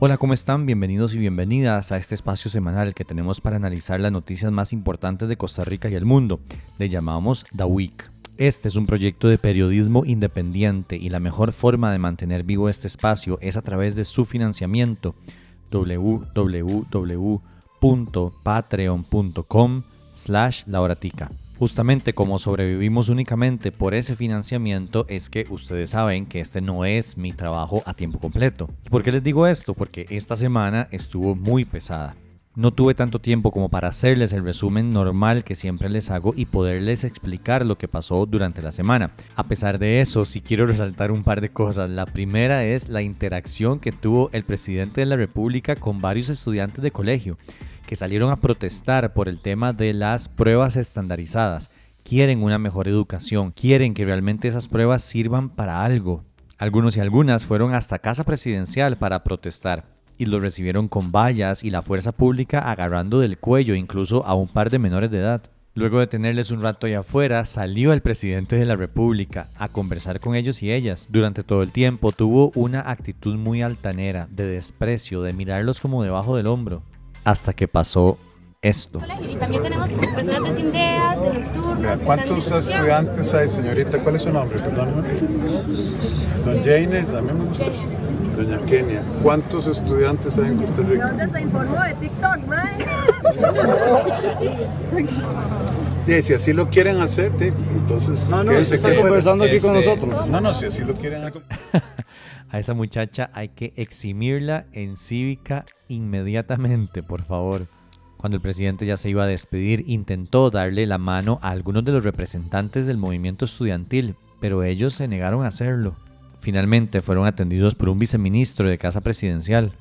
Hola, ¿cómo están? Bienvenidos y bienvenidas a este espacio semanal que tenemos para analizar las noticias más importantes de Costa Rica y el mundo. Le llamamos The Week. Este es un proyecto de periodismo independiente y la mejor forma de mantener vivo este espacio es a través de su financiamiento www.patreon.com slash lauratica. Justamente como sobrevivimos únicamente por ese financiamiento es que ustedes saben que este no es mi trabajo a tiempo completo. ¿Por qué les digo esto? Porque esta semana estuvo muy pesada. No tuve tanto tiempo como para hacerles el resumen normal que siempre les hago y poderles explicar lo que pasó durante la semana. A pesar de eso, sí quiero resaltar un par de cosas. La primera es la interacción que tuvo el presidente de la República con varios estudiantes de colegio que salieron a protestar por el tema de las pruebas estandarizadas. Quieren una mejor educación, quieren que realmente esas pruebas sirvan para algo. Algunos y algunas fueron hasta casa presidencial para protestar y lo recibieron con vallas y la fuerza pública agarrando del cuello incluso a un par de menores de edad. Luego de tenerles un rato allá afuera, salió el presidente de la República a conversar con ellos y ellas. Durante todo el tiempo tuvo una actitud muy altanera, de desprecio, de mirarlos como debajo del hombro hasta que pasó esto. Y también tenemos personas de Sindeas, de nocturnos. ¿Cuántos estudiantes hay, señorita? ¿Cuál es su nombre? Perdón. Don Jane, también me gusta. Doña Kenia. ¿Cuántos estudiantes hay en Costa Rica? ¿Dónde se informó de TikTok? Y si así lo quieren hacer, entonces no, no, quédense que conversando aquí con nosotros. No, no, si así lo quieren hacer. A esa muchacha hay que eximirla en cívica inmediatamente, por favor. Cuando el presidente ya se iba a despedir, intentó darle la mano a algunos de los representantes del movimiento estudiantil, pero ellos se negaron a hacerlo. Finalmente fueron atendidos por un viceministro de Casa Presidencial.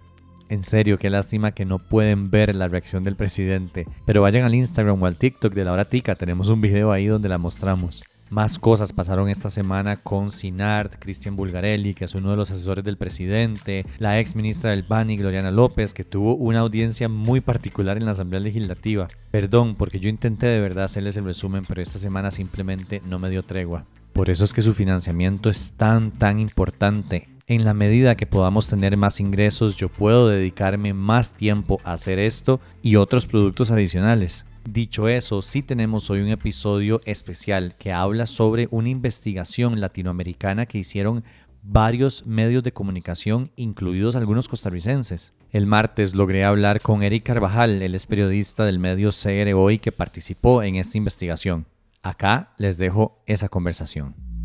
En serio, qué lástima que no pueden ver la reacción del presidente. Pero vayan al Instagram o al TikTok de la hora tica, tenemos un video ahí donde la mostramos. Más cosas pasaron esta semana con Sinart, Cristian Bulgarelli, que es uno de los asesores del presidente, la ex ministra del PANI, Gloriana López, que tuvo una audiencia muy particular en la Asamblea Legislativa. Perdón, porque yo intenté de verdad hacerles el resumen, pero esta semana simplemente no me dio tregua. Por eso es que su financiamiento es tan, tan importante. En la medida que podamos tener más ingresos, yo puedo dedicarme más tiempo a hacer esto y otros productos adicionales. Dicho eso, sí tenemos hoy un episodio especial que habla sobre una investigación latinoamericana que hicieron varios medios de comunicación, incluidos algunos costarricenses. El martes logré hablar con Eric Carvajal, el es periodista del medio CR Hoy que participó en esta investigación. Acá les dejo esa conversación.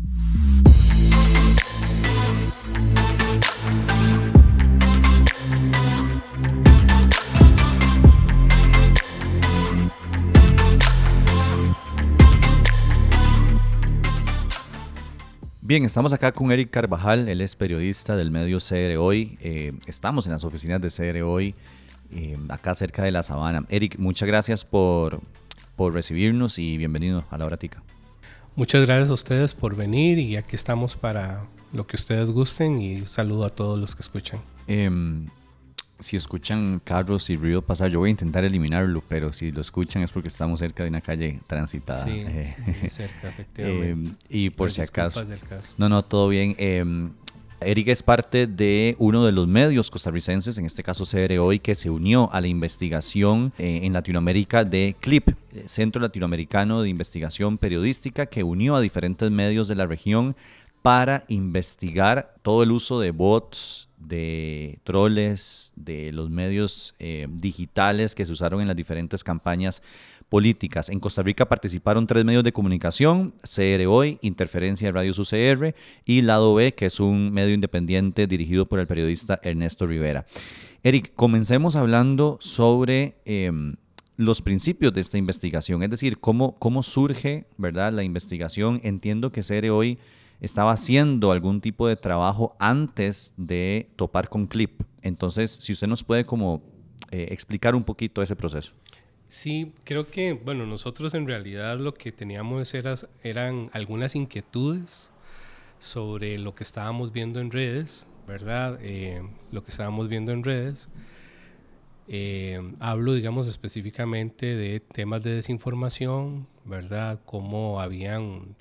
Bien, estamos acá con Eric Carvajal, él es periodista del medio CR Hoy. Eh, estamos en las oficinas de CR Hoy, eh, acá cerca de la Sabana. Eric, muchas gracias por, por recibirnos y bienvenido a la hora tica. Muchas gracias a ustedes por venir y aquí estamos para lo que ustedes gusten y saludo a todos los que escuchan. Eh, si escuchan carros y ruido pasar, yo voy a intentar eliminarlo, pero si lo escuchan es porque estamos cerca de una calle transitada. Sí, Eh, sí, cerca, efectivamente. eh, y por si acaso. No, no, todo bien. Eh, Eric es parte de uno de los medios costarricenses, en este caso CR Hoy, que se unió a la investigación eh, en Latinoamérica de CLIP, Centro Latinoamericano de Investigación Periodística, que unió a diferentes medios de la región para investigar todo el uso de bots, de troles, de los medios eh, digitales que se usaron en las diferentes campañas políticas. En Costa Rica participaron tres medios de comunicación, CR Hoy, Interferencia de Radio UCR y Lado B, que es un medio independiente dirigido por el periodista Ernesto Rivera. Eric, comencemos hablando sobre eh, los principios de esta investigación, es decir, cómo, cómo surge ¿verdad? la investigación. Entiendo que CR Hoy estaba haciendo algún tipo de trabajo antes de topar con Clip. Entonces, si usted nos puede como eh, explicar un poquito ese proceso. Sí, creo que, bueno, nosotros en realidad lo que teníamos era, eran algunas inquietudes sobre lo que estábamos viendo en redes, ¿verdad? Eh, lo que estábamos viendo en redes. Eh, hablo, digamos, específicamente de temas de desinformación, ¿verdad? Cómo habían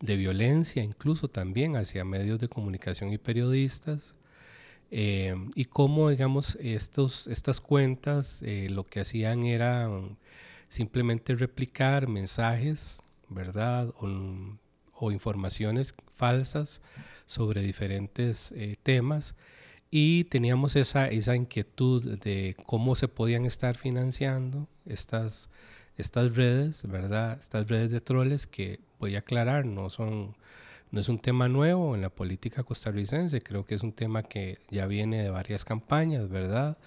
de violencia, incluso también hacia medios de comunicación y periodistas. Eh, y cómo, digamos, estos, estas cuentas eh, lo que hacían era simplemente replicar mensajes, ¿verdad? O, informaciones falsas sobre diferentes eh, temas. Y teníamos esa, esa inquietud de cómo se podían estar financiando estas, estas redes, ¿verdad? Estas redes de troles que, voy a aclarar, no son no es un tema nuevo en la política costarricense, creo que es un tema que ya viene de varias campañas, ¿verdad?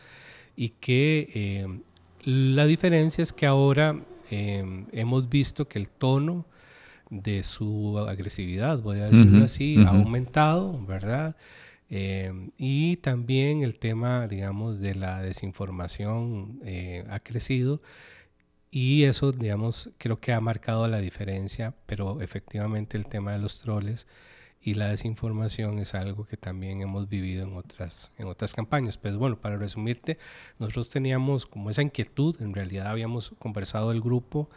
Y que eh, la diferencia es que ahora eh, hemos visto que el tono de su agresividad, voy a decirlo así, ha aumentado, ¿verdad? Eh, y también el tema, digamos, de la desinformación ha crecido y eso, digamos, creo que ha marcado la diferencia, pero efectivamente el tema de los troles y la desinformación es algo que también hemos vivido en otras, en otras campañas. Pero bueno, para resumirte, nosotros teníamos como esa inquietud, en realidad habíamos conversado el grupo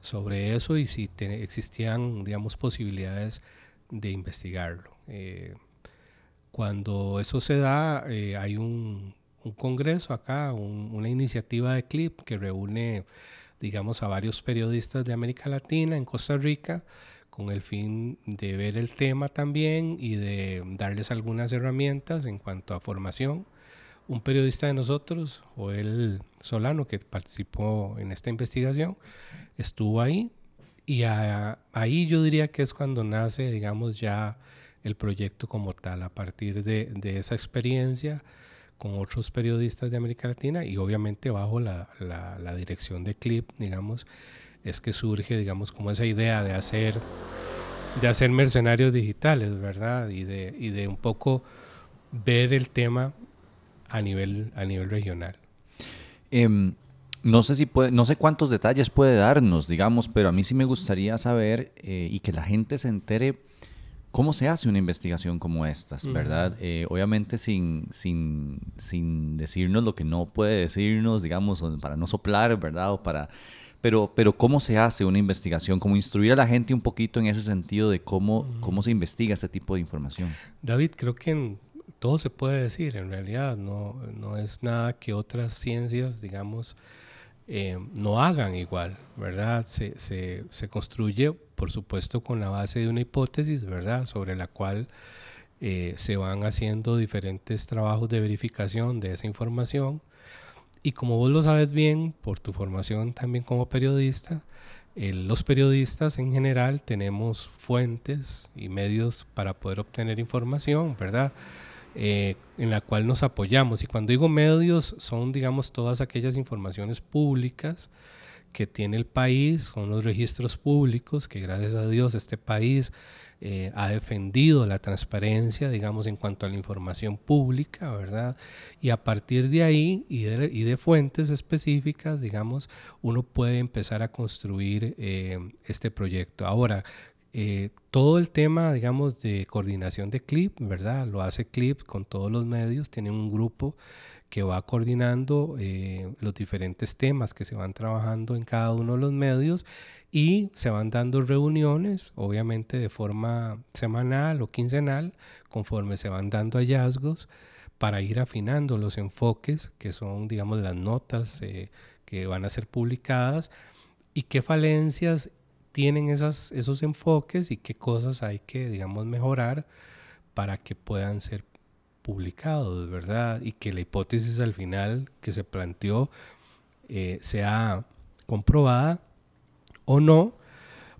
sobre eso y si existían, digamos, posibilidades de investigarlo. Eh, cuando eso se da, eh, hay un, un, congreso acá, una iniciativa de CLIP que reúne digamos, a varios periodistas de América Latina en Costa Rica con el fin de ver el tema también y de darles algunas herramientas en cuanto a formación. Un periodista de nosotros, Joel Solano, que participó en esta investigación, estuvo ahí y ahí yo diría que es cuando nace, digamos, ya el proyecto como tal, a partir de, de esa experiencia con otros periodistas de América Latina y obviamente bajo la, la, dirección de Clip, digamos, es que surge, digamos, como esa idea de hacer, de hacer mercenarios digitales, ¿verdad? Y de, y de un poco ver el tema a nivel, a nivel regional. Em, no sé si puede, no sé cuántos detalles puede darnos, digamos, pero a mí sí me gustaría saber eh, y que la gente se entere ¿Cómo se hace una investigación como estas, verdad? Eh, obviamente sin, sin, sin, decirnos lo que no puede decirnos, digamos, para no soplar, ¿verdad? O para, pero, pero ¿cómo se hace una investigación? ¿Cómo instruir a la gente un poquito en ese sentido de cómo, cómo se investiga este tipo de información? David, creo que todo se puede decir, en realidad, no, no es nada que otras ciencias, digamos, eh, no hagan igual, ¿verdad? Se, se, se, construye, por supuesto, con la base de una hipótesis, ¿verdad? Sobre la cual eh, se van haciendo diferentes trabajos de verificación de esa información. Y como vos lo sabes bien, por tu formación también como periodista, eh, los periodistas en general tenemos fuentes y medios para poder obtener información, ¿verdad? Eh, en la cual nos apoyamos. Y cuando digo medios, son, digamos, todas aquellas informaciones públicas que tiene el país, son los registros públicos, que gracias a Dios este país eh, ha defendido la transparencia, digamos, en cuanto a la información pública, ¿verdad? Y a partir de ahí y de, y de fuentes específicas, digamos, uno puede empezar a construir eh, este proyecto. Ahora, eh, todo el tema, digamos, de coordinación de CLIP, ¿verdad? Lo hace CLIP con todos los medios, tiene un grupo que va coordinando eh, los diferentes temas que se van trabajando en cada uno de los medios y se van dando reuniones, obviamente de forma semanal o quincenal, conforme se van dando hallazgos para ir afinando los enfoques que son, digamos, las notas eh, que van a ser publicadas y qué falencias tienen esas, esos enfoques y qué cosas hay que, digamos, mejorar para que puedan ser publicados, ¿verdad? Y que la hipótesis al final que se planteó eh, sea comprobada o no,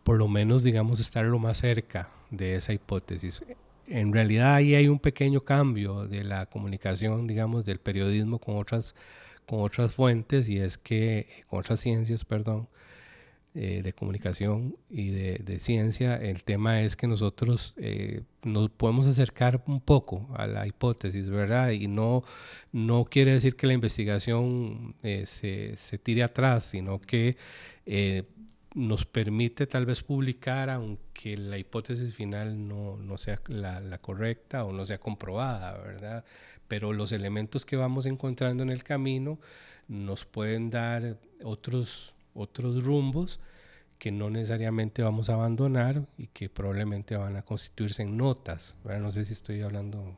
por lo menos, digamos, estar lo más cerca de esa hipótesis. En realidad ahí hay un pequeño cambio de la comunicación, digamos, del periodismo con otras, con otras fuentes y es que, con otras ciencias, perdón, eh, de comunicación y de, ciencia, el tema es que nosotros eh, nos podemos acercar un poco a la hipótesis, ¿verdad? Y no, no quiere decir que la investigación eh, se, se, tire atrás, sino que nos permite tal vez publicar, aunque la hipótesis final no, no sea la, la, correcta o no sea comprobada, ¿verdad? Pero los elementos que vamos encontrando en el camino nos pueden dar otros otros rumbos que no necesariamente vamos a abandonar y que probablemente van a constituirse en notas. No sé si estoy hablando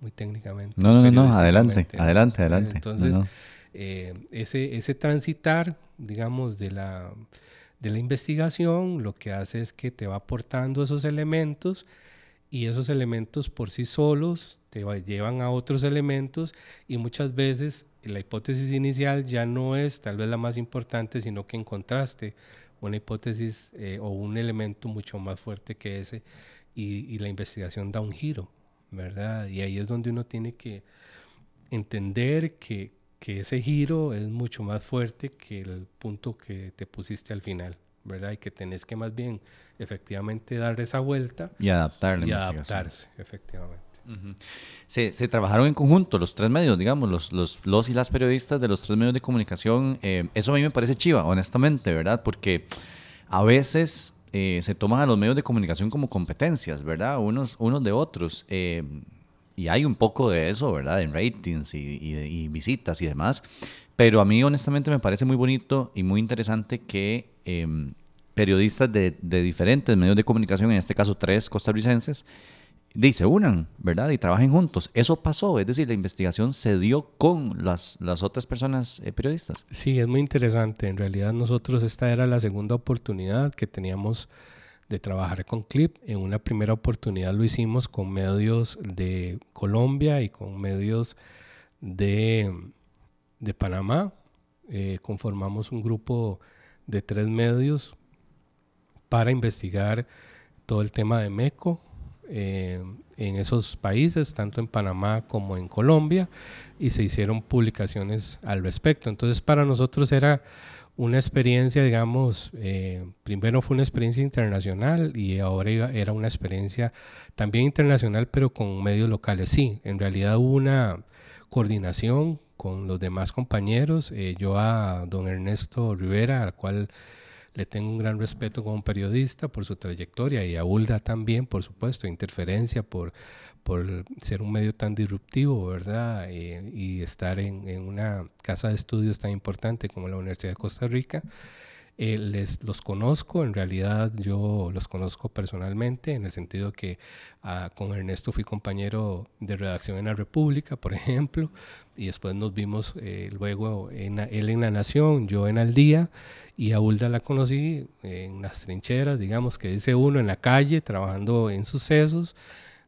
muy técnicamente. No, no, no, no, adelante, periodísticamente, adelante, adelante. Entonces, No, no. eh, ese, ese transitar, digamos, de la, de la investigación, lo que hace es que te va aportando esos elementos y esos elementos por sí solos te va- llevan a otros elementos y muchas veces la hipótesis inicial ya no es tal vez la más importante, sino que encontraste una hipótesis eh, o un elemento mucho más fuerte que ese y, y la investigación da un giro, ¿verdad? Y ahí es donde uno tiene que entender que, que ese giro es mucho más fuerte que el punto que te pusiste al final, ¿verdad? Y que tenés que más bien efectivamente dar esa vuelta Y adaptar la y adaptarse, efectivamente. Se, trabajaron en conjunto los tres medios, digamos, los, los, los y las periodistas de los tres medios de comunicación. eh, eso a mí me parece chiva, honestamente, ¿verdad? Porque a veces eh, se toman a los medios de comunicación como competencias, ¿verdad? Unos, unos de otros. eh, y hay un poco de eso, ¿verdad? En ratings y, y- y visitas y demás. Pero a mí, honestamente, me parece muy bonito y muy interesante que em, periodistas de, de diferentes medios de comunicación, en este caso tres costarricenses, di, se unan, ¿verdad? Y trabajen juntos. Eso pasó, es decir, la investigación se dio con las, las otras personas eh, periodistas. Sí, es muy interesante. En realidad nosotros esta era la segunda oportunidad que teníamos de trabajar con Clip. En una primera oportunidad lo hicimos con medios de Colombia y con medios de, de Panamá. Eh, conformamos un grupo de tres medios para investigar todo el tema de MECO eh, en esos países, tanto en Panamá como en Colombia, y se hicieron publicaciones al respecto. Entonces para nosotros era una experiencia, digamos, eh, primero fue una experiencia internacional y ahora era una experiencia también internacional, pero con medios locales. Sí, en realidad hubo una coordinación con los demás compañeros. Eh, yo a don Ernesto Rivera, al cual le tengo un gran respeto como periodista por su trayectoria y a Ulda también, por supuesto, interferencia por, por ser un medio tan disruptivo, ¿verdad? Eh, y estar en, en una casa de estudios tan importante como la Universidad de Costa Rica. Eh, les los conozco, en realidad yo los conozco personalmente, en el sentido que ah, con Ernesto fui compañero de redacción en la República, por ejemplo, y después nos vimos eh, luego en, él en La Nación, yo en Al Día, y a Ulda la conocí en las trincheras, digamos que dice uno, en la calle, trabajando en sucesos,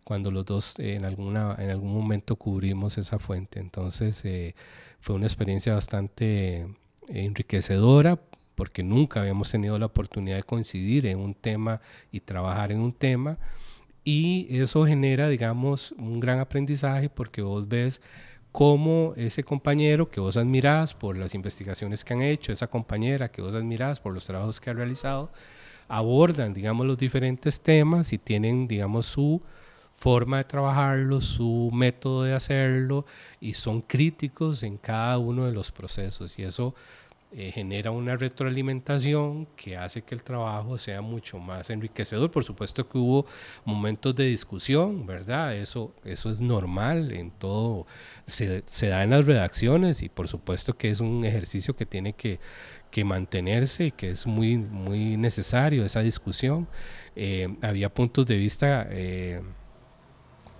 cuando los dos eh, en, alguna, en algún momento cubrimos esa fuente. Entonces eh, fue una experiencia bastante enriquecedora porque nunca habíamos tenido la oportunidad de coincidir en un tema y trabajar en un tema. Y eso genera, digamos, un gran aprendizaje porque vos ves cómo ese compañero que vos admirás por las investigaciones que han hecho, esa compañera que vos admirás por los trabajos que ha realizado, abordan, digamos, los diferentes temas y tienen, digamos, su forma de trabajarlo, su método de hacerlo y son críticos en cada uno de los procesos y eso eh, genera una retroalimentación que hace que el trabajo sea mucho más enriquecedor. Por supuesto que hubo momentos de discusión, ¿verdad? Eso, eso es normal en todo, se, se da en las redacciones y por supuesto que es un ejercicio que tiene que, que mantenerse y que es muy, muy necesario esa discusión. Eh, había puntos de vista... Eh,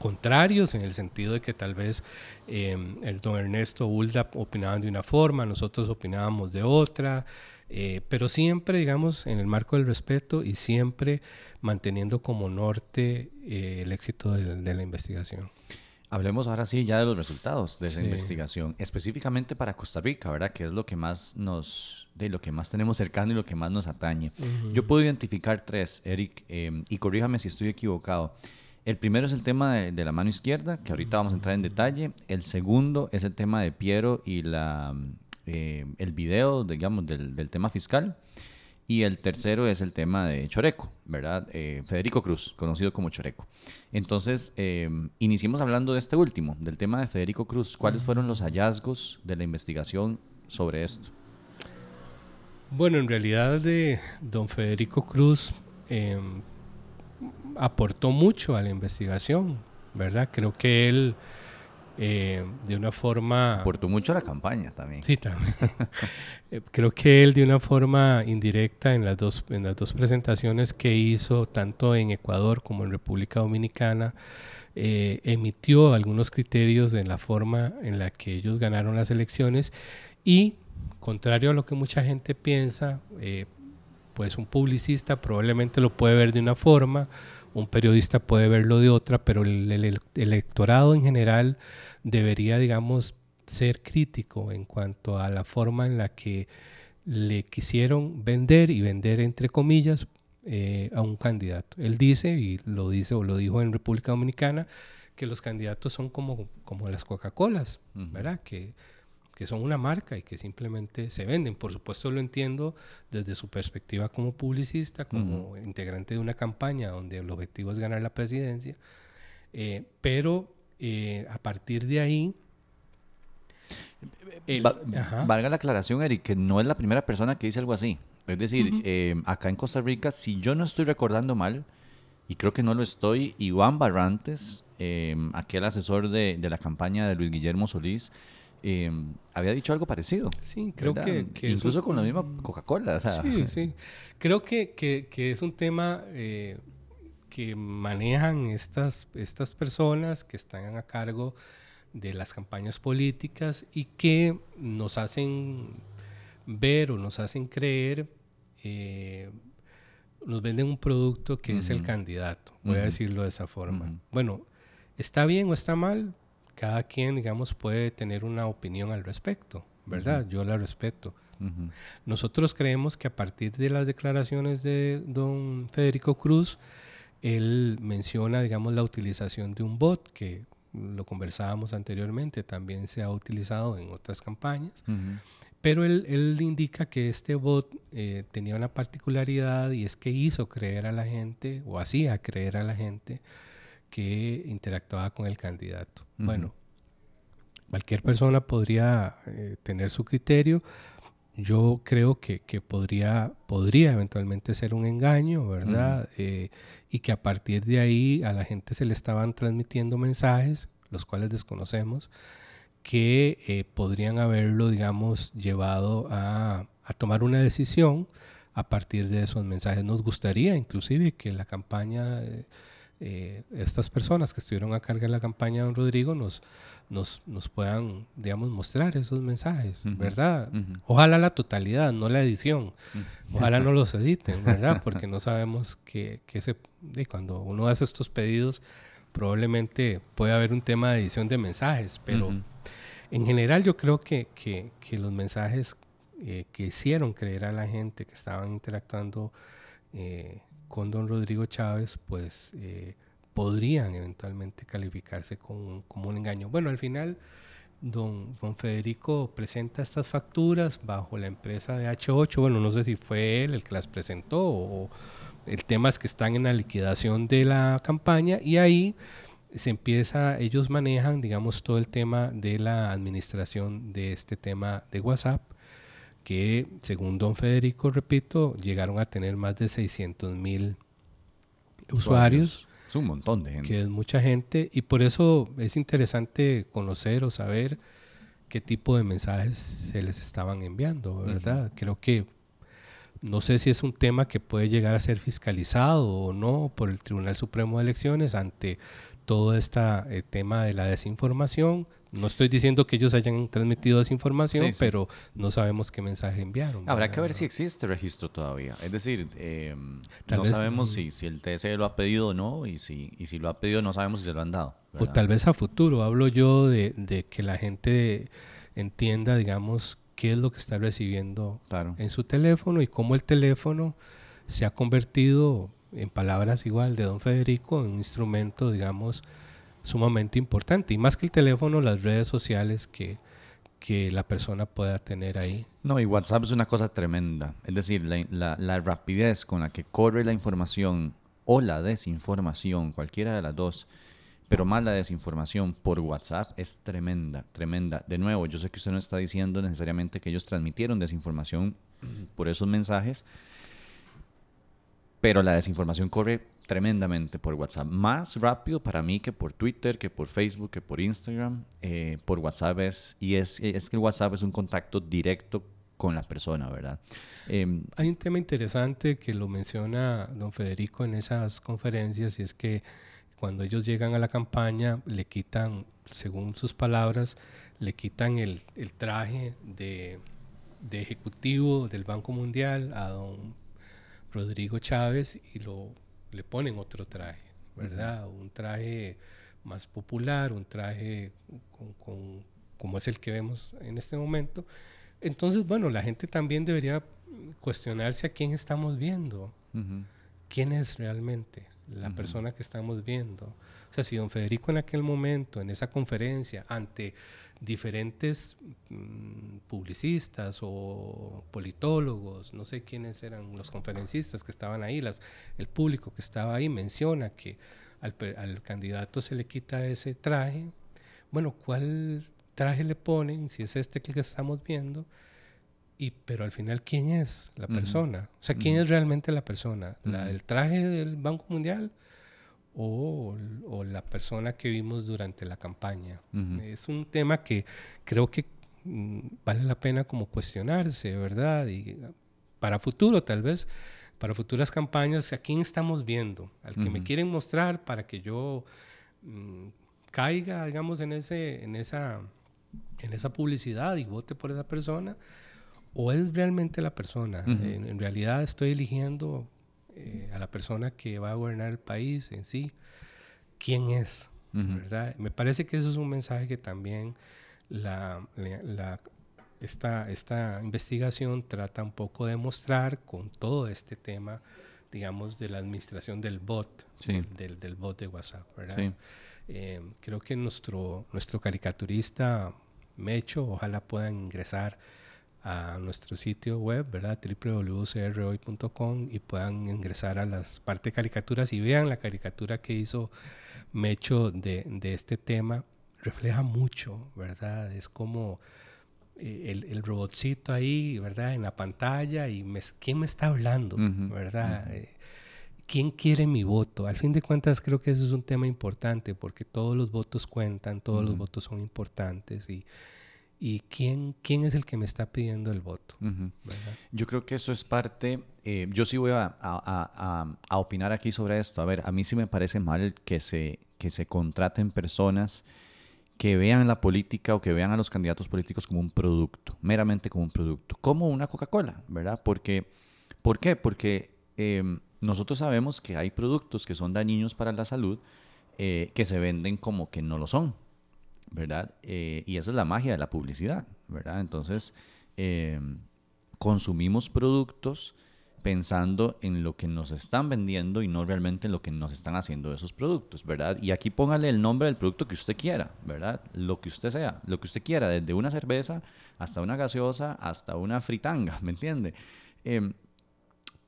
contrarios en el sentido de que tal vez eh, el don Ernesto Ulda opinaban de una forma, nosotros opinábamos de otra, eh, pero siempre, digamos, en el marco del respeto y siempre manteniendo como norte eh, el éxito de, de, la investigación. Hablemos ahora sí ya de los resultados de esa Sí. investigación, específicamente para Costa Rica, ¿verdad? Que es lo que más nos, de lo que más tenemos cercano y lo que más nos atañe. Yo puedo identificar tres, Eric, y corríjame si estoy equivocado. El primero es el tema de, la mano izquierda, que ahorita vamos a entrar en detalle. El segundo es el tema de Piero y la, eh, el video, digamos, del, tema fiscal. Y el tercero es el tema de Choreco, ¿verdad? Eh, Federico Cruz, conocido como Choreco. Entonces, eh, iniciemos hablando de este último, del tema de Federico Cruz. ¿Cuáles fueron los hallazgos de la investigación sobre esto? Bueno, en realidad de don Federico Cruz eh, aportó mucho a la investigación, ¿verdad? Creo que él eh, de una forma... Aportó mucho a la campaña también. Sí, también. Eh, Creo que él de una forma indirecta en las, dos, en las dos presentaciones que hizo, tanto en Ecuador como en República Dominicana, eh, emitió algunos criterios de la forma en la que ellos ganaron las elecciones y, contrario a lo que mucha gente piensa, eh, pues un publicista probablemente lo puede ver de una forma, un periodista puede verlo de otra, pero el, el- el electorado en general debería, digamos, ser crítico en cuanto a la forma en la que le quisieron vender y vender entre comillas eh, a un candidato. Él dice, y lo dice o lo dijo en República Dominicana, que los candidatos son como, como las Coca-Colas. ¿verdad? Que, que son una marca y que simplemente se venden. Por supuesto lo entiendo desde su perspectiva como publicista, como integrante de una campaña donde el objetivo es ganar la presidencia, eh, pero eh, a partir de ahí... el- Va- valga la aclaración, Eric, que no es la primera persona que dice algo así. Es decir, eh, acá en Costa Rica, si yo no estoy recordando mal, y creo que no lo estoy, Iván Barrantes, eh, aquel asesor de, de la campaña de Luis Guillermo Solís, eh, había dicho algo parecido. Sí, creo que, Incluso con la misma Coca-Cola. o sea, Sí, sí. Creo que, que- que es un tema eh, que manejan estas, estas personas que están a cargo de las campañas políticas y que nos hacen ver o nos hacen creer, eh, nos venden un producto que es el candidato, voy a decirlo de esa forma. Bueno, ¿está bien o está mal? Cada quien, digamos, puede tener una opinión al respecto, ¿verdad? Yo la respeto. Nosotros creemos que a partir de las declaraciones de don Federico Cruz, él menciona, digamos, la utilización de un bot, que lo conversábamos anteriormente, también se ha utilizado en otras campañas, pero él, él indica que este bot eh, tenía una particularidad y es que hizo creer a la gente, o hacía creer a la gente, que interactuaba con el candidato. Ujú. Bueno, cualquier persona podría eh, tener su criterio. Yo creo que, que podría, podría eventualmente ser un engaño, ¿verdad? Eh, y que a partir de ahí a la gente se le estaban transmitiendo mensajes, los cuales desconocemos, que eh, podrían haberlo, digamos, llevado a, a tomar una decisión a partir de esos mensajes. Nos gustaría inclusive que la campaña, eh, estas personas que estuvieron a cargo de la campaña de don Rodrigo nos, nos, nos puedan, digamos, mostrar esos mensajes, Ujú, ¿verdad? ujú. Ojalá la totalidad, no la edición. Ojalá no los editen, ¿verdad? Porque no sabemos que, que ese, de cuando uno hace estos pedidos, probablemente puede haber un tema de edición de mensajes, pero en general yo creo que, que- que los mensajes eh, que hicieron creer a la gente que estaban interactuando eh, con don Rodrigo Chávez, pues eh, podrían eventualmente calificarse como, un engaño. Bueno, al final don, don Federico presenta estas facturas bajo la empresa de H8, bueno, no sé si fue él el que las presentó o el tema es que están en la liquidación de la campaña y ahí se empieza, ellos manejan, digamos, todo el tema de la administración de este tema de WhatsApp, que según don Federico, repito, llegaron a tener más de 600 mil usuarios, Es un montón de gente. que es mucha gente, y por eso es interesante conocer o saber qué tipo de mensajes se les estaban enviando, ¿verdad? Creo que no sé si es un tema que puede llegar a ser fiscalizado o no por el Tribunal Supremo de Elecciones ante todo este eh, tema de la desinformación. No estoy diciendo que ellos hayan transmitido desinformación, Sí, sí. pero no sabemos qué mensaje enviaron. Habrá ¿verdad? que ver si existe registro todavía. Es decir, eh, Tal no vez, sabemos si, si el TSE lo ha pedido o no, y si, y si lo ha pedido no sabemos si se lo han dado. O tal vez a futuro. Hablo yo de, de que la gente entienda, digamos, qué es lo que está recibiendo Claro. en su teléfono y cómo el teléfono se ha convertido, en palabras igual de don Federico, en un instrumento, digamos, sumamente importante. Y más que el teléfono, las redes sociales que, que la persona pueda tener ahí. No, y WhatsApp es una cosa tremenda. Es decir, la, la- la rapidez con la que corre la información o la desinformación, cualquiera de las dos, pero más la desinformación por WhatsApp es tremenda, tremenda. De nuevo, yo sé que usted no está diciendo necesariamente que ellos transmitieron desinformación por esos mensajes, pero la desinformación corre tremendamente por WhatsApp. Más rápido para mí que por Twitter, que por Facebook, que por Instagram. Eh, por WhatsApp es, y es, es que el WhatsApp es un contacto directo con la persona, ¿verdad? Em, Hay un tema interesante que lo menciona don Federico en esas conferencias y es que cuando ellos llegan a la campaña le quitan, según sus palabras, le quitan el, el traje de, de ejecutivo del Banco Mundial a don Rodrigo Chávez y lo, le ponen otro traje, ¿verdad? Un traje más popular, un traje con, como es el que vemos en este momento. Entonces, bueno, la gente también debería cuestionarse a quién estamos viendo. ¿Quién es realmente la persona que estamos viendo? O sea, si don Federico en aquel momento, en esa conferencia, ante diferentes mm, publicistas o politólogos, no sé quiénes eran los conferencistas que estaban ahí, las, el público que estaba ahí menciona que al, al, candidato se le quita ese traje. Bueno, ¿cuál traje le ponen? Si es este que estamos viendo. Y, pero al final, ¿quién es la persona? O sea, ¿quién es realmente la persona? ¿La, ¿El traje del Banco Mundial? o, la persona que vimos durante la campaña. Es un tema que creo que mm, vale la pena como cuestionarse, ¿verdad? Y para futuro, tal vez, para futuras campañas, ¿a quién estamos viendo? Al que me quieren mostrar para que yo mm, caiga, digamos, en, ese, en, esa, en esa publicidad y vote por esa persona. ¿O es realmente la persona? en realidad estoy eligiendo eh, a la persona que va a gobernar el país en sí, quién es, ¿verdad? Me parece que eso es un mensaje que también la, esta, esta investigación trata un poco de mostrar con todo este tema, digamos, de la administración del bot, del, del, bot de WhatsApp, ¿verdad? Eh, creo que nuestro, nuestro caricaturista Mecho, ojalá puedan ingresar a nuestro sitio web, ¿verdad? www.crhoy.com y puedan ingresar a las partes caricaturas y vean la caricatura que hizo Mecho de, de este tema. Refleja mucho, ¿verdad? Es como eh, el, el, robotcito ahí, ¿verdad? En la pantalla y me, quién me está hablando, ¿verdad? Eh, ¿Quién quiere mi voto? Al fin de cuentas creo que eso es un tema importante porque todos los votos cuentan, todos los votos son importantes y y quién, quién es el que me está pidiendo el voto. Yo creo que eso es parte, eh, yo sí voy a, a, a, opinar aquí sobre esto. A ver, a mí sí me parece mal que se, que se contraten personas que vean la política o que vean a los candidatos políticos como un producto, meramente como un producto, como una Coca-Cola, ¿verdad? Porque, ¿Por qué? Porque em, nosotros sabemos que hay productos que son dañinos para la salud eh, que se venden como que no lo son. ¿Verdad? Eh, y esa es la magia de la publicidad, ¿verdad? Entonces, em, consumimos productos pensando en lo que nos están vendiendo y no realmente en lo que nos están haciendo esos productos, ¿verdad? Y aquí póngale el nombre del producto que usted quiera, ¿verdad? Lo que usted sea, lo que usted quiera, desde una cerveza hasta una gaseosa, hasta una fritanga, ¿me entiende? Em,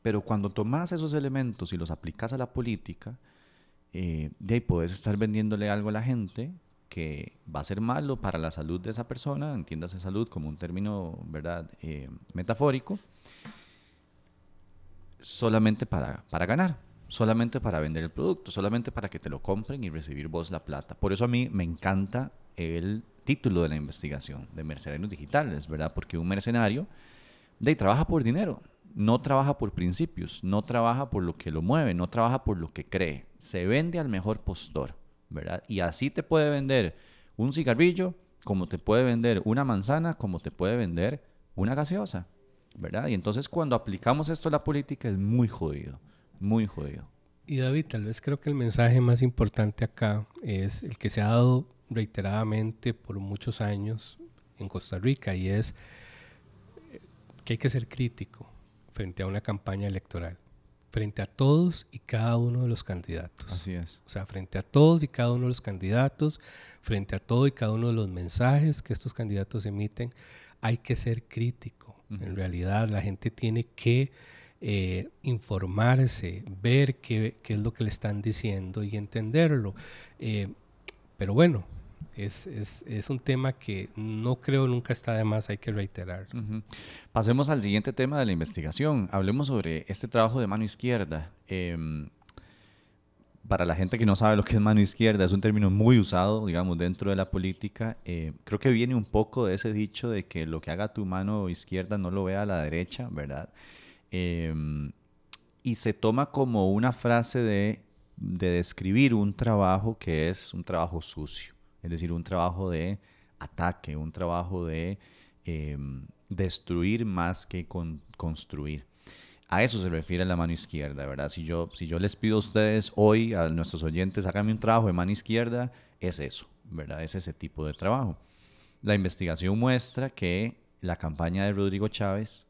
pero cuando tomas esos elementos y los aplicas a la política, eh, de ahí puedes estar vendiéndole algo a la gente que va a ser malo para la salud de esa persona, entiéndase salud como un término, ¿verdad?, eh, metafórico, solamente para, para ganar, solamente para vender el producto, solamente para que te lo compren y recibir vos la plata. Por eso a mí me encanta el título de la investigación de mercenarios digitales, ¿verdad? Porque un mercenario de, trabaja por dinero, no trabaja por principios, no trabaja por lo que lo mueve, no trabaja por lo que cree, se vende al mejor postor. Y así te puede vender un cigarrillo, como te puede vender una manzana, como te puede vender una gaseosa, ¿verdad? Y entonces cuando aplicamos esto a la política es muy jodido, muy jodido. Y David, tal vez creo que el mensaje más importante acá es el que se ha dado reiteradamente por muchos años en Costa Rica y es que hay que ser crítico frente a una campaña electoral frente a todos y cada uno de los candidatos. Así es. O sea, frente a todos y cada uno de los candidatos, frente a todo y cada uno de los mensajes que estos candidatos emiten, hay que ser crítico. En realidad, la gente tiene que eh, informarse, ver qué, qué, es lo que le están diciendo y entenderlo. Eh, pero bueno, es, es, es, un tema que no creo nunca está de más, hay que reiterar. Pasemos al siguiente tema de la investigación. Hablemos sobre este trabajo de mano izquierda. Em, para la gente que no sabe lo que es mano izquierda, es un término muy usado, digamos, dentro de la política. Eh, creo que viene un poco de ese dicho de que lo que haga tu mano izquierda no lo vea a la derecha, ¿verdad? Em, y se toma como una frase de, de describir un trabajo que es un trabajo sucio, es decir, un trabajo de ataque, un trabajo de em, destruir más que construir. A eso se refiere la mano izquierda, ¿verdad? Si yo, si yo les pido a ustedes hoy, a nuestros oyentes, háganme un trabajo de mano izquierda, es eso, ¿verdad? Es ese tipo de trabajo. La investigación muestra que la campaña de Rodrigo Chávez,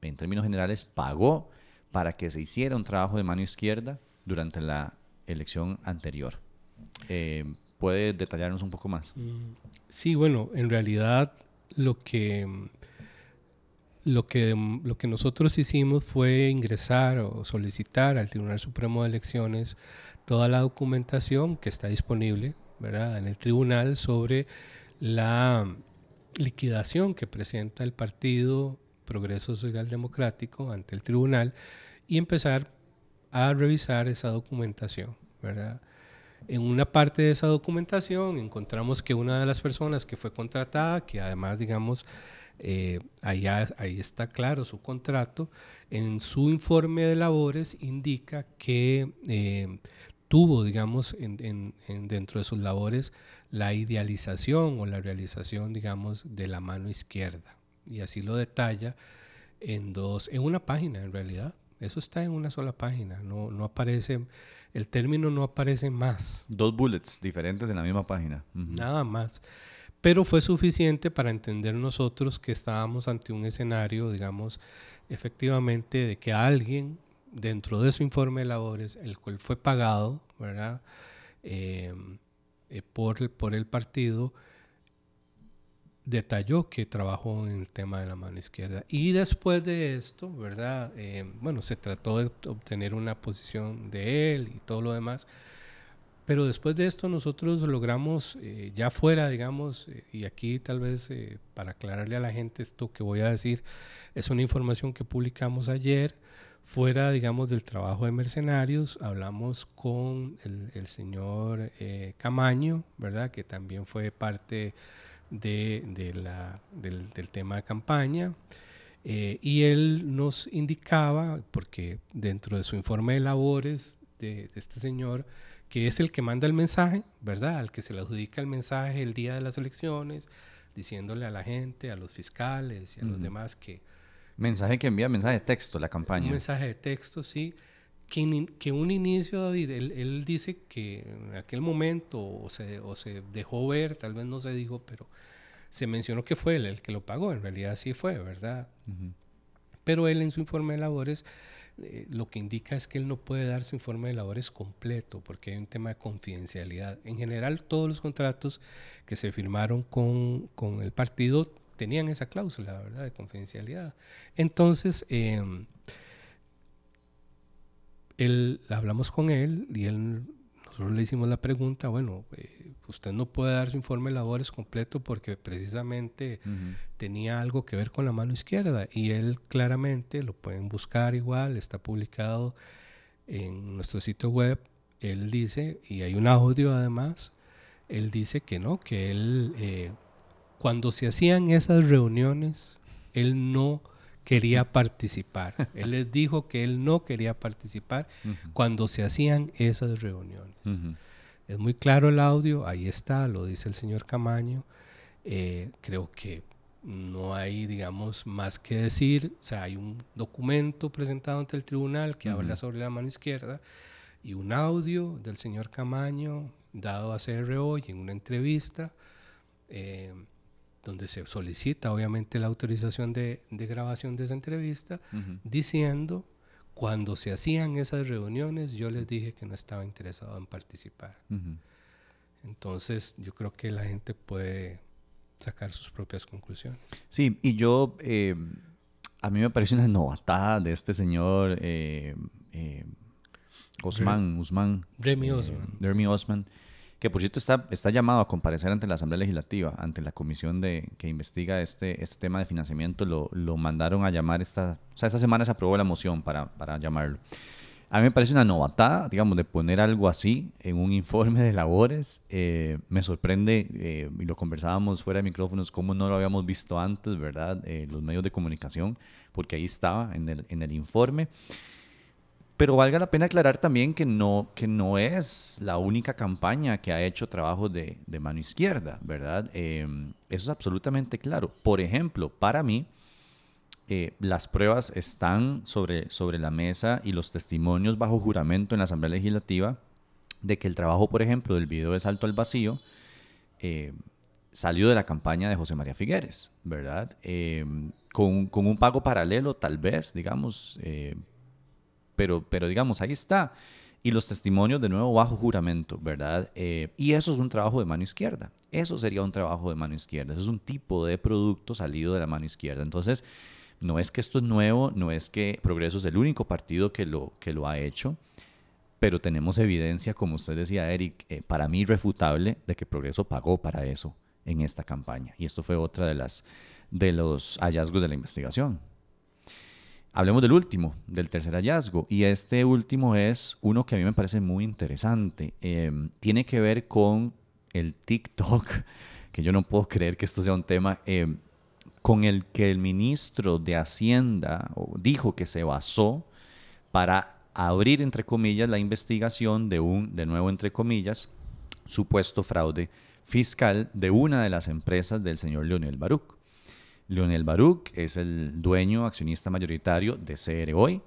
en términos generales, pagó para que se hiciera un trabajo de mano izquierda durante la elección anterior. Eh, ¿Puede detallarnos un poco más? Mm, sí, bueno, en realidad lo que lo que, lo que nosotros hicimos fue ingresar o solicitar al Tribunal Supremo de Elecciones toda la documentación que está disponible ¿verdad? en el tribunal sobre la liquidación que presenta el partido Progreso Social Democrático ante el tribunal y empezar a revisar esa documentación. ¿verdad? En una parte de esa documentación encontramos que una de las personas que fue contratada, que además, digamos, eh, ahí está claro su contrato, en su informe de labores indica que eh, tuvo, digamos, en, dentro de sus labores la idealización o la realización, digamos, de la mano izquierda. Y así lo detalla en dos, en una página en realidad. Eso está en una sola página, no, no aparece, el término no aparece más. Dos bullets diferentes en la misma página. Nada más pero fue suficiente para entender nosotros que estábamos ante un escenario, digamos, efectivamente de que alguien dentro de su informe de labores, el cual fue pagado, ¿verdad? Eh, eh, por, por el partido, detalló que trabajó en el tema de la mano izquierda. Y después de esto, ¿verdad? Eh, bueno, se trató de obtener una posición de él y todo lo demás, pero después de esto nosotros logramos, eh, ya fuera, digamos, eh, y aquí tal vez eh, para aclararle a la gente esto que voy a decir, es una información que publicamos ayer, fuera, digamos, del trabajo de mercenarios, hablamos con el, señor Camaño, ¿verdad? Que también fue parte de, la, del, tema de campaña. y él nos indicaba, porque dentro de su informe de labores de, de este señor, que es el que manda el mensaje, ¿verdad? Al que se le adjudica el mensaje el día de las elecciones, diciéndole a la gente, a los fiscales y a los demás que... Mensaje que envía mensaje de texto, la campaña. Un mensaje de texto, sí. Que, que un inicio, David, él, dice que en aquel momento o se, o se dejó ver, tal vez no se dijo, pero se mencionó que fue él el que lo pagó, en realidad sí fue, ¿verdad? Pero él en su informe de labores eh, lo que indica es que él no puede dar su informe de labores completo porque hay un tema de confidencialidad. En general, todos los contratos que se firmaron con, con el partido tenían esa cláusula, ¿verdad?, de confidencialidad. Entonces, em, él, hablamos con él y él, nosotros le hicimos la pregunta, bueno, eh, usted no puede dar su informe de labores completo porque precisamente tenía algo que ver con la mano izquierda y él claramente, lo pueden buscar igual, está publicado en nuestro sitio web, él dice, y hay un audio además, él dice que no, que él, eh, cuando se hacían esas reuniones, él no quería participar. él les dijo que él no quería participar cuando se hacían esas reuniones. Es muy claro el audio, ahí está, lo dice el señor Camaño. Eh, creo que no hay, digamos, más que decir. O sea, hay un documento presentado ante el tribunal que habla sobre la mano izquierda y un audio del señor Camaño dado a CRO y en una entrevista eh, donde se solicita obviamente la autorización de, grabación de esa entrevista diciendo cuando se hacían esas reuniones, yo les dije que no estaba interesado en participar. Entonces, yo creo que la gente puede sacar sus propias conclusiones. Sí, y yo, eh, a mí me parece una novatada de este señor eh, eh Osman, Usman. Remy Osman. Remy Osman, que por cierto está, está llamado a comparecer ante la Asamblea Legislativa, ante la comisión de, que investiga este, este tema de financiamiento, lo, lo mandaron a llamar esta, o sea, esta semana se aprobó la moción para, para llamarlo. A mí me parece una novatada, digamos, de poner algo así en un informe de labores. Eh, me sorprende, eh, y lo conversábamos fuera de micrófonos, cómo no lo habíamos visto antes, ¿verdad? Eh, los medios de comunicación, porque ahí estaba en el, en el informe. Pero valga la pena aclarar también que no, que no es la única campaña que ha hecho trabajo de, mano izquierda, ¿verdad? eso es absolutamente claro. Por ejemplo, para mí, eh, las pruebas están sobre, sobre la mesa y los testimonios bajo juramento en la Asamblea Legislativa de que el trabajo, por ejemplo, del video de Salto al Vacío eh, salió de la campaña de José María Figueres, ¿verdad? Eh, con, con, un pago paralelo, tal vez, digamos, pero, pero digamos, ahí está. Y los testimonios, de nuevo, bajo juramento, ¿verdad? y eso es un trabajo de mano izquierda. Eso sería un trabajo de mano izquierda. Eso es un tipo de producto salido de la mano izquierda. Entonces, no es que esto es nuevo, no es que Progreso es el único partido que lo, que lo ha hecho, pero tenemos evidencia, como usted decía, Eric, eh, para mí irrefutable, de que Progreso pagó para eso en esta campaña. Y esto fue otra de, las, de los hallazgos de la investigación. Hablemos del último, del tercer hallazgo. Y este último es uno que a mí me parece muy interesante. Em, tiene que ver con el TikTok, que yo no puedo creer que esto sea un tema. Em, con el que el ministro de Hacienda dijo que se basó para abrir, entre comillas, la investigación de un, de nuevo, entre comillas, supuesto fraude fiscal de una de las empresas del señor Leonel Baruch. Leonel Baruch es el dueño, accionista mayoritario de CR Hoy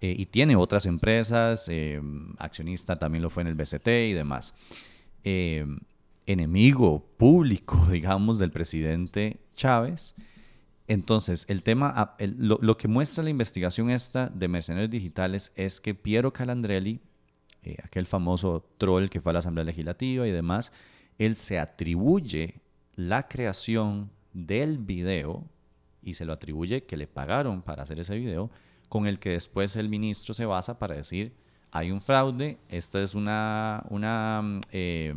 eh, y tiene otras empresas, eh, accionista también lo fue en el BCT y demás. Eh, enemigo público, digamos, del presidente Chávez entonces, el tema, ah, lo, que muestra la investigación esta de mercenarios digitales es que Piero Calandrelli, aquel famoso troll que fue a la Asamblea Legislativa y demás, él se atribuye la creación del video y se lo atribuye que le pagaron para hacer ese video, con el que después el ministro se basa para decir, hay un fraude, esta es una, una mm, eh,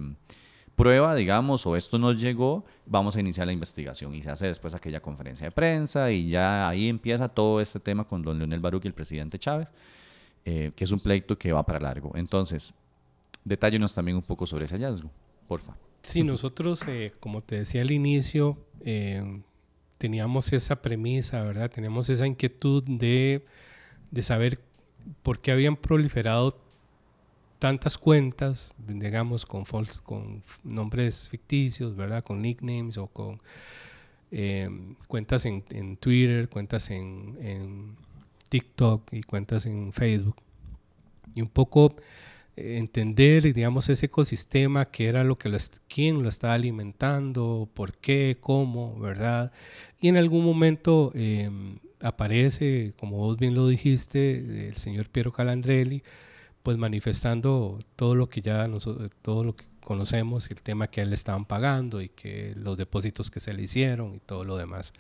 prueba, digamos, o esto nos llegó, vamos a iniciar la investigación. Y se hace después aquella conferencia de prensa y ya ahí empieza todo este tema con don Leonel Baruch y el presidente Chávez, eh, que es un pleito que va para largo. Entonces, detállenos también un poco sobre ese hallazgo, porfa. Sí, nosotros, eh, como te decía al inicio, eh, teníamos esa premisa, ¿verdad? Teníamos esa inquietud de, de saber por qué habían proliferado tantas cuentas, digamos, con, con nombres ficticios, ¿verdad? Con nicknames o con eh, cuentas en, Twitter, cuentas en, TikTok y cuentas en Facebook. Y un poco entender, digamos, ese ecosistema, que era lo que lo, quién lo está alimentando, por qué, cómo, ¿verdad? Y en algún momento em, aparece, como vos bien lo dijiste, el señor Piero Calandrelli, pues manifestando todo lo que ya nosotros, todo lo que conocemos, el tema que a él le estaban pagando y que los depósitos que se le hicieron y todo lo demás.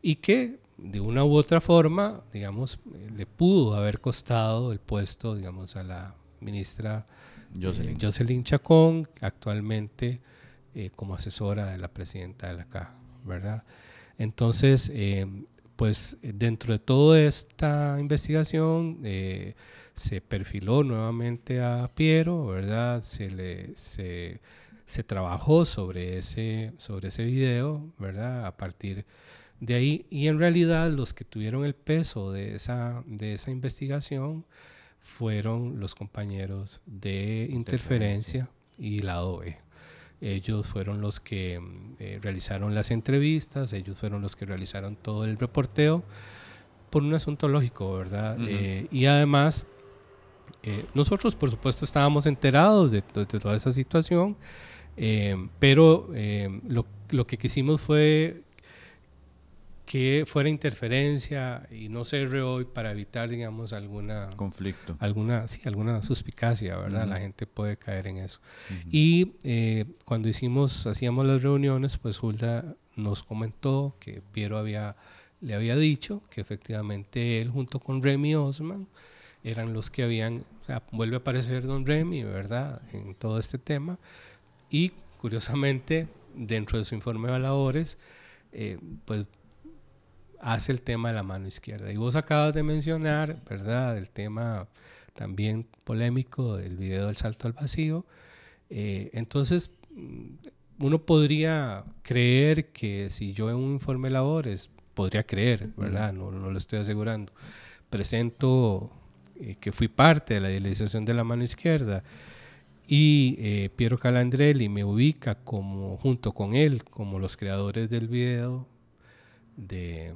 Y que de una u otra forma, digamos, le pudo haber costado el puesto, digamos, a la ministra eh, Jocelyn, Chacón, actualmente eh, como asesora de la presidenta de la Caja, ¿verdad? Entonces, eh, pues dentro de toda esta investigación, se perfiló nuevamente a Piero, ¿verdad? Se, le, se, trabajó sobre ese, sobre ese video, ¿verdad? A partir de ahí, y en realidad los que tuvieron el peso de esa, de esa investigación fueron los compañeros de interferencia, y la OE. Ellos fueron los que eh, realizaron las entrevistas, ellos fueron los que realizaron todo el reporteo por un asunto lógico, ¿verdad? Eh, y además eh, nosotros, por supuesto, estábamos enterados de, toda esa situación, eh, pero lo, lo, que quisimos fue que fuera interferencia y no se hoy para evitar, digamos, alguna... Conflicto. Alguna, sí, alguna suspicacia, ¿verdad? La gente puede caer en eso. Y cuando hicimos, hacíamos las reuniones, pues Hulda nos comentó que Piero había, le había dicho que efectivamente él junto con Remy Osman eran los que habían, o sea, vuelve a aparecer Don Remy, ¿verdad? En todo este tema, y curiosamente, dentro de su informe de valores, eh, pues hace el tema de la mano izquierda. Y vos acabas de mencionar, ¿verdad?, el tema también polémico del video del salto al vacío. Eh, entonces, mm, uno podría creer que si yo en un informe de labores, podría creer, ¿verdad? No, no lo estoy asegurando. Presento eh, que fui parte de la idealización de la mano izquierda y eh, Piero Calandrelli me ubica como, junto con él, como los creadores del video de,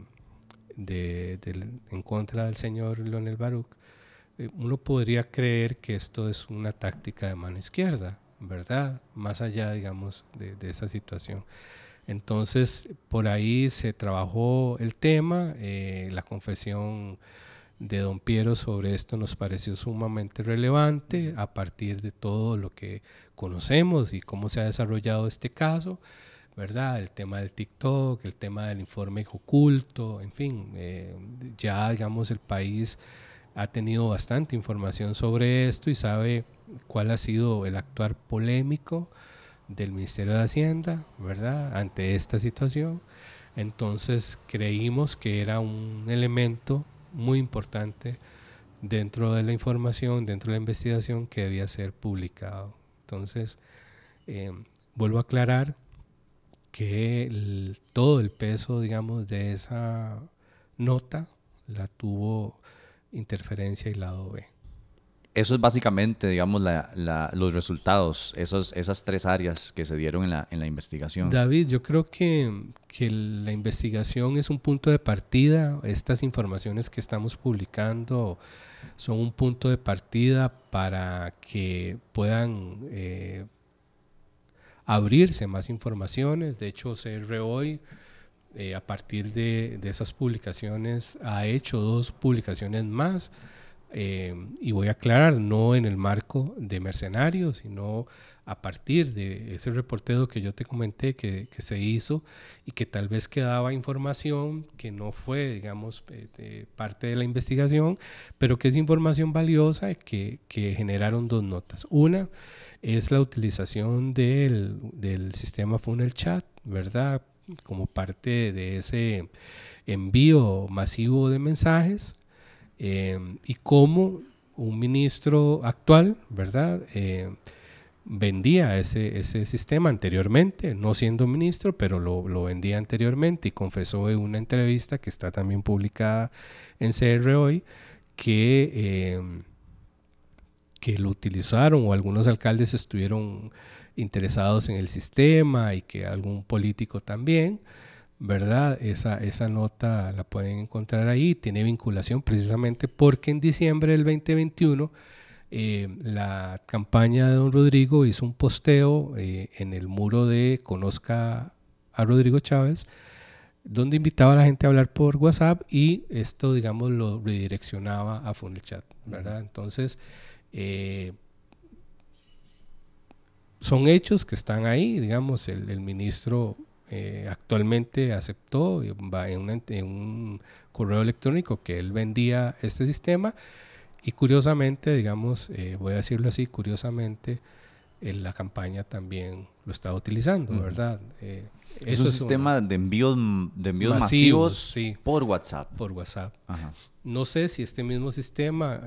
de, en contra del señor Leonel Baruch, eh, uno podría creer que esto es una táctica de mano izquierda, ¿verdad? Más allá, digamos, de, esa situación. Entonces, por ahí se trabajó el tema, eh, la confesión de don Piero sobre esto nos pareció sumamente relevante a partir de todo lo que conocemos y cómo se ha desarrollado este caso, ¿verdad? El tema del TikTok, el tema del informe oculto, en fin, eh, ya digamos el país ha tenido bastante información sobre esto y sabe cuál ha sido el actuar polémico del Ministerio de Hacienda, ¿verdad? Ante esta situación. Entonces creímos que era un elemento muy importante dentro de la información, dentro de la investigación que debía ser publicado. Entonces, eh, vuelvo a aclarar que todo el peso, digamos, de esa nota la tuvo interferencia y lado B. Eso es básicamente, digamos, los resultados, esos, esas tres áreas que se dieron en la, en la investigación. David, yo creo que, que, la investigación es un punto de partida. Estas informaciones que estamos publicando son un punto de partida para que puedan eh, abrirse más informaciones. De hecho, CR hoy, eh, a partir de, de esas publicaciones, ha hecho dos publicaciones más eh, y voy a aclarar, no en el marco de mercenarios, sino a partir de ese reporteo que yo te comenté que, que, se hizo y que tal vez quedaba información que no fue, digamos, eh, parte de la investigación, pero que es información valiosa que, que generaron dos notas. Una es la utilización del, del sistema Funnel Chat, ¿verdad? Como parte de ese envío masivo de mensajes Em, y cómo un ministro actual, ¿verdad? Eh, vendía ese, ese sistema anteriormente, no siendo ministro, pero lo, lo, vendía anteriormente y confesó en una entrevista que está también publicada en CR hoy que, em, que lo utilizaron o algunos alcaldes estuvieron interesados en el sistema y que algún político también. ¿verdad? Esa, esa nota la pueden encontrar ahí, tiene vinculación precisamente porque en diciembre del 2021 eh, la campaña de don Rodrigo hizo un posteo eh, en el muro de Conozca a Rodrigo Chávez, donde invitaba a la gente a hablar por WhatsApp y esto, digamos, lo redireccionaba a Funnel Chat, ¿verdad? Entonces, eh, son hechos que están ahí, digamos, el, el ministro eh, actualmente aceptó va en, un correo electrónico que él vendía este sistema y curiosamente, digamos, eh, voy a decirlo así, curiosamente, en la campaña también lo estaba utilizando, ¿verdad? Eh, es un sistema de envíos, de envíos masivos, por WhatsApp. Por WhatsApp. No sé si este mismo sistema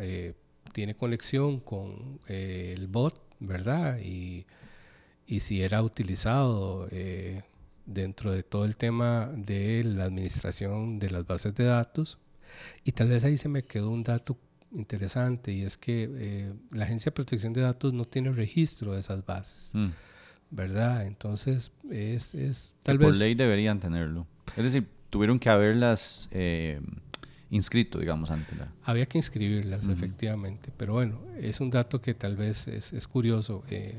tiene conexión con el bot, ¿verdad? Y, y si era utilizado dentro de todo el tema de la administración de las bases de datos. Y tal vez ahí se me quedó un dato interesante y es que eh, la Agencia de Protección de Datos no tiene registro de esas bases, mm. ¿verdad? Entonces, es, es tal vez... Por ley deberían tenerlo. Es decir, tuvieron que haberlas eh, inscrito, digamos, antes. Había que inscribirlas, efectivamente, pero bueno, es un dato que tal vez es, es curioso. Eh,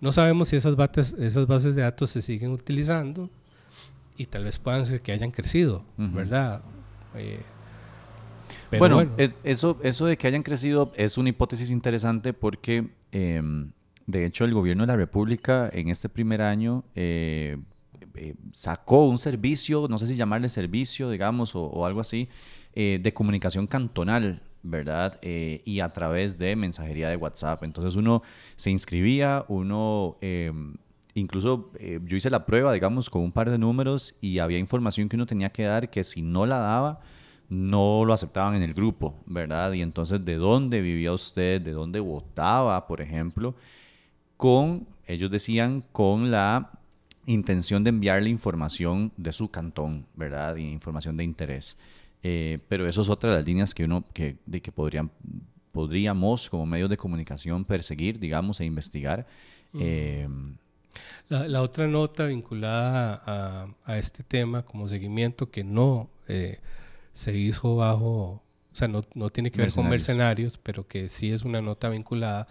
no sabemos si esas, bases, esas bases de datos se siguen utilizando y tal vez puedan ser que hayan crecido, ¿verdad? Eh, bueno, eso, eso de que hayan crecido es una hipótesis interesante porque, em, de hecho, el gobierno de la República en este primer año eh, eh, sacó un servicio, no sé si llamarle servicio, digamos, o, algo así, de comunicación cantonal ¿verdad? Eh, y a través de mensajería de WhatsApp. Entonces uno se inscribía, uno... em, incluso eh, yo hice la prueba, digamos, con un par de números y había información que uno tenía que dar que si no la daba, no lo aceptaban en el grupo, ¿verdad? Y entonces, ¿de dónde vivía usted? ¿De dónde votaba, por ejemplo? Con, ellos decían, con la intención de enviarle información de su cantón, ¿verdad? Y información de interés. Eh, pero eso es otra de las líneas que uno, que, de que podrían, podríamos como medios de comunicación perseguir, digamos, e investigar. Eh, La, la otra nota vinculada a, a este tema como seguimiento que no eh, se hizo bajo, o sea, no, no tiene que ver con Mercenarios. mercenarios, pero que sí es una nota vinculada,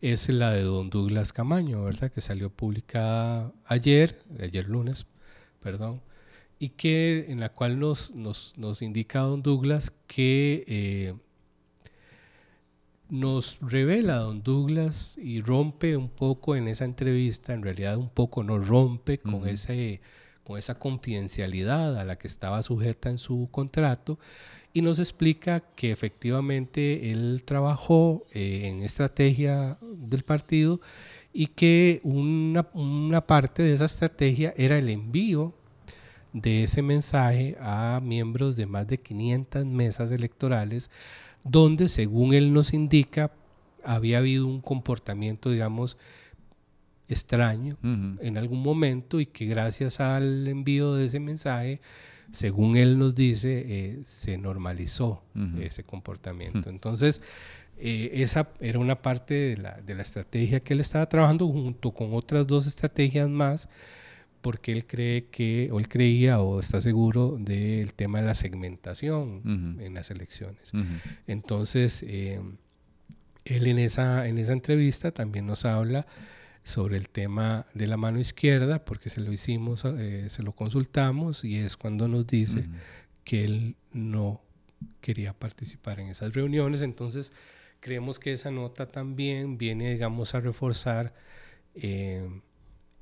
es la de don Douglas Camaño, ¿verdad? Que salió publicada ayer, ayer lunes, perdón, y que en la cual nos, nos, nos indica don Douglas que eh, nos revela don Douglas y rompe un poco en esa entrevista, en realidad un poco nos rompe con, ese, con esa confidencialidad a la que estaba sujeta en su contrato y nos explica que efectivamente él trabajó eh, en estrategia del partido y que una, una parte de esa estrategia era el envío de ese mensaje a miembros de más de 500 mesas electorales, donde según él nos indica, había habido un comportamiento, digamos, extraño en algún momento y que gracias al envío de ese mensaje, según él nos dice, eh, se normalizó Ujú. ese comportamiento. Entonces, eh, esa era una parte de la, de la estrategia que él estaba trabajando junto con otras dos estrategias más, porque él cree que, o él creía o está seguro del tema de la segmentación Ujú. en las elecciones. Entonces, eh, él en esa, en esa entrevista también nos habla sobre el tema de la mano izquierda, porque se lo hicimos, eh, se lo consultamos y es cuando nos dice que él no quería participar en esas reuniones. Entonces, creemos que esa nota también viene, digamos, a reforzar eh,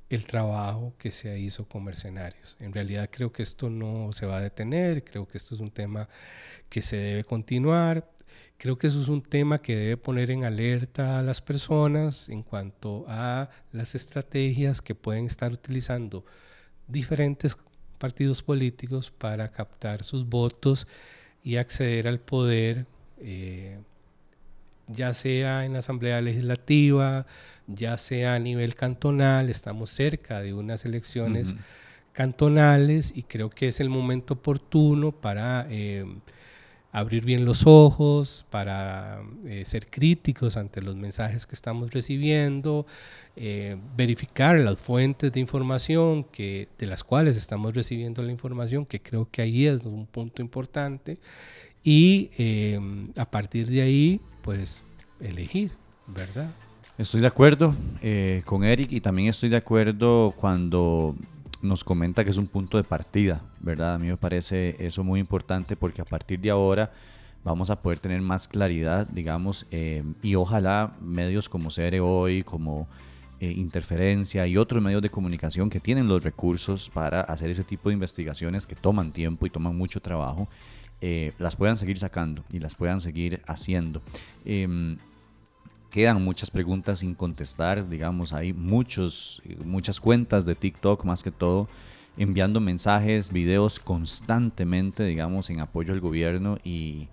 el trabajo que se hizo con mercenarios. En realidad creo que esto no se va a detener, creo que esto es un tema que se debe continuar. Creo que eso es un tema que debe poner en alerta a las personas en cuanto a las estrategias que pueden estar utilizando diferentes partidos políticos para captar sus votos y acceder al poder, eh, ya sea en la Asamblea Legislativa, ya sea a nivel cantonal, estamos cerca de unas elecciones cantonales y creo que es el momento oportuno para eh, abrir bien los ojos, para eh, ser críticos ante los mensajes que estamos recibiendo, eh, verificar las fuentes de información que, de las cuales estamos recibiendo la información, que creo que ahí es un punto importante, y eh, a partir de ahí, pues elegir, ¿verdad? Estoy de acuerdo eh, con Eric y también estoy de acuerdo cuando nos comenta que es un punto de partida, ¿verdad? A mí me parece eso muy importante porque a partir de ahora vamos a poder tener más claridad, digamos, eh, y ojalá medios como Cere Hoy, como eh, Interferencia y otros medios de comunicación que tienen los recursos para hacer ese tipo de investigaciones que toman tiempo y toman mucho trabajo, eh, las puedan seguir sacando y las puedan seguir haciendo. Em, quedan muchas preguntas sin contestar, digamos, hay muchos, muchas cuentas de TikTok más que todo enviando mensajes, videos constantemente, digamos, en apoyo al gobierno y,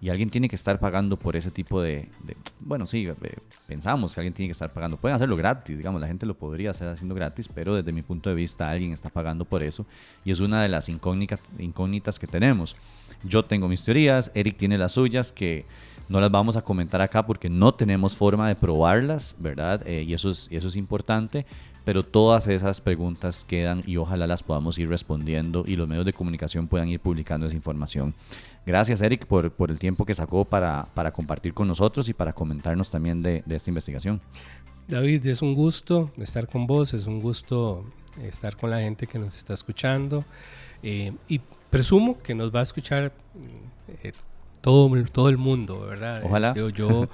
y alguien tiene que estar pagando por ese tipo de, bueno, sí, eh, pensamos que alguien tiene que estar pagando, pueden hacerlo gratis, digamos, la gente lo podría hacer haciendo gratis, pero desde mi punto de vista alguien está pagando por eso y es una de las incógnitas, incógnitas que tenemos. Yo tengo mis teorías, Eric tiene las suyas que no las vamos a comentar acá porque no tenemos forma de probarlas, ¿verdad? Eh, y, eso es, eso es importante, pero todas esas preguntas quedan y ojalá las podamos ir respondiendo y los medios de comunicación puedan ir publicando esa información. Gracias, Eric, por, por el tiempo que sacó para, para compartir con nosotros y para comentarnos también de, de esta investigación. David, es un gusto estar con vos, es un gusto estar con la gente que nos está escuchando eh, y presumo que nos va a escuchar eh, todo, todo el mundo, ¿verdad? Ojalá. Yo, yo,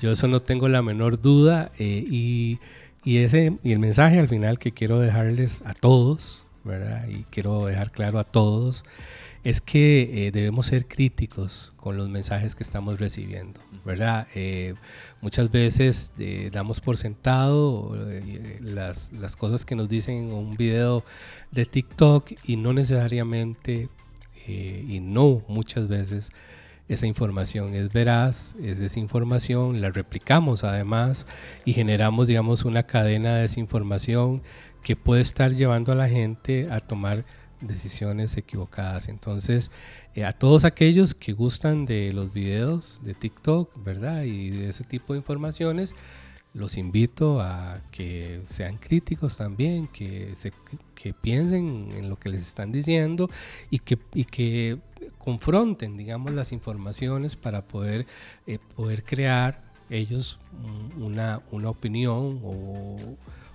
yo eso no tengo la menor duda eh, y, y ese, y el mensaje al final que quiero dejarles a todos, ¿verdad? Y quiero dejar claro a todos, es que eh, debemos ser críticos con los mensajes que estamos recibiendo, ¿verdad? Eh, muchas veces eh, damos por sentado las, las, cosas que nos dicen en un video de TikTok y no necesariamente, y no muchas veces, esa información es veraz, es desinformación, la replicamos además y generamos, digamos, una cadena de desinformación que puede estar llevando a la gente a tomar decisiones equivocadas. Entonces, eh, a todos aquellos que gustan de los videos de TikTok, ¿verdad? Y de ese tipo de informaciones, los invito a que sean críticos también, que, se, que piensen en lo que les están diciendo y que, y que confronten, digamos, las informaciones para poder, eh, poder crear ellos una, una opinión o,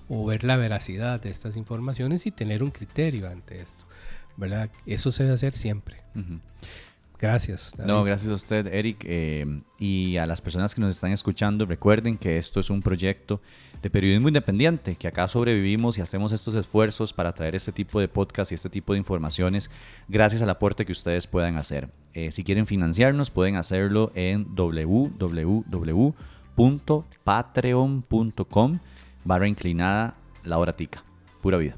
o, ver la veracidad de estas informaciones y tener un criterio ante esto, ¿verdad? Eso se debe hacer siempre. Gracias. No, gracias a usted, Eric. Eh, y a las personas que nos están escuchando, recuerden que esto es un proyecto de periodismo independiente, que acá sobrevivimos y hacemos estos esfuerzos para traer este tipo de podcast y este tipo de informaciones gracias al aporte que ustedes puedan hacer. Eh, si quieren financiarnos, pueden hacerlo en www.patreon.com barra inclinada la hora tica. Pura vida.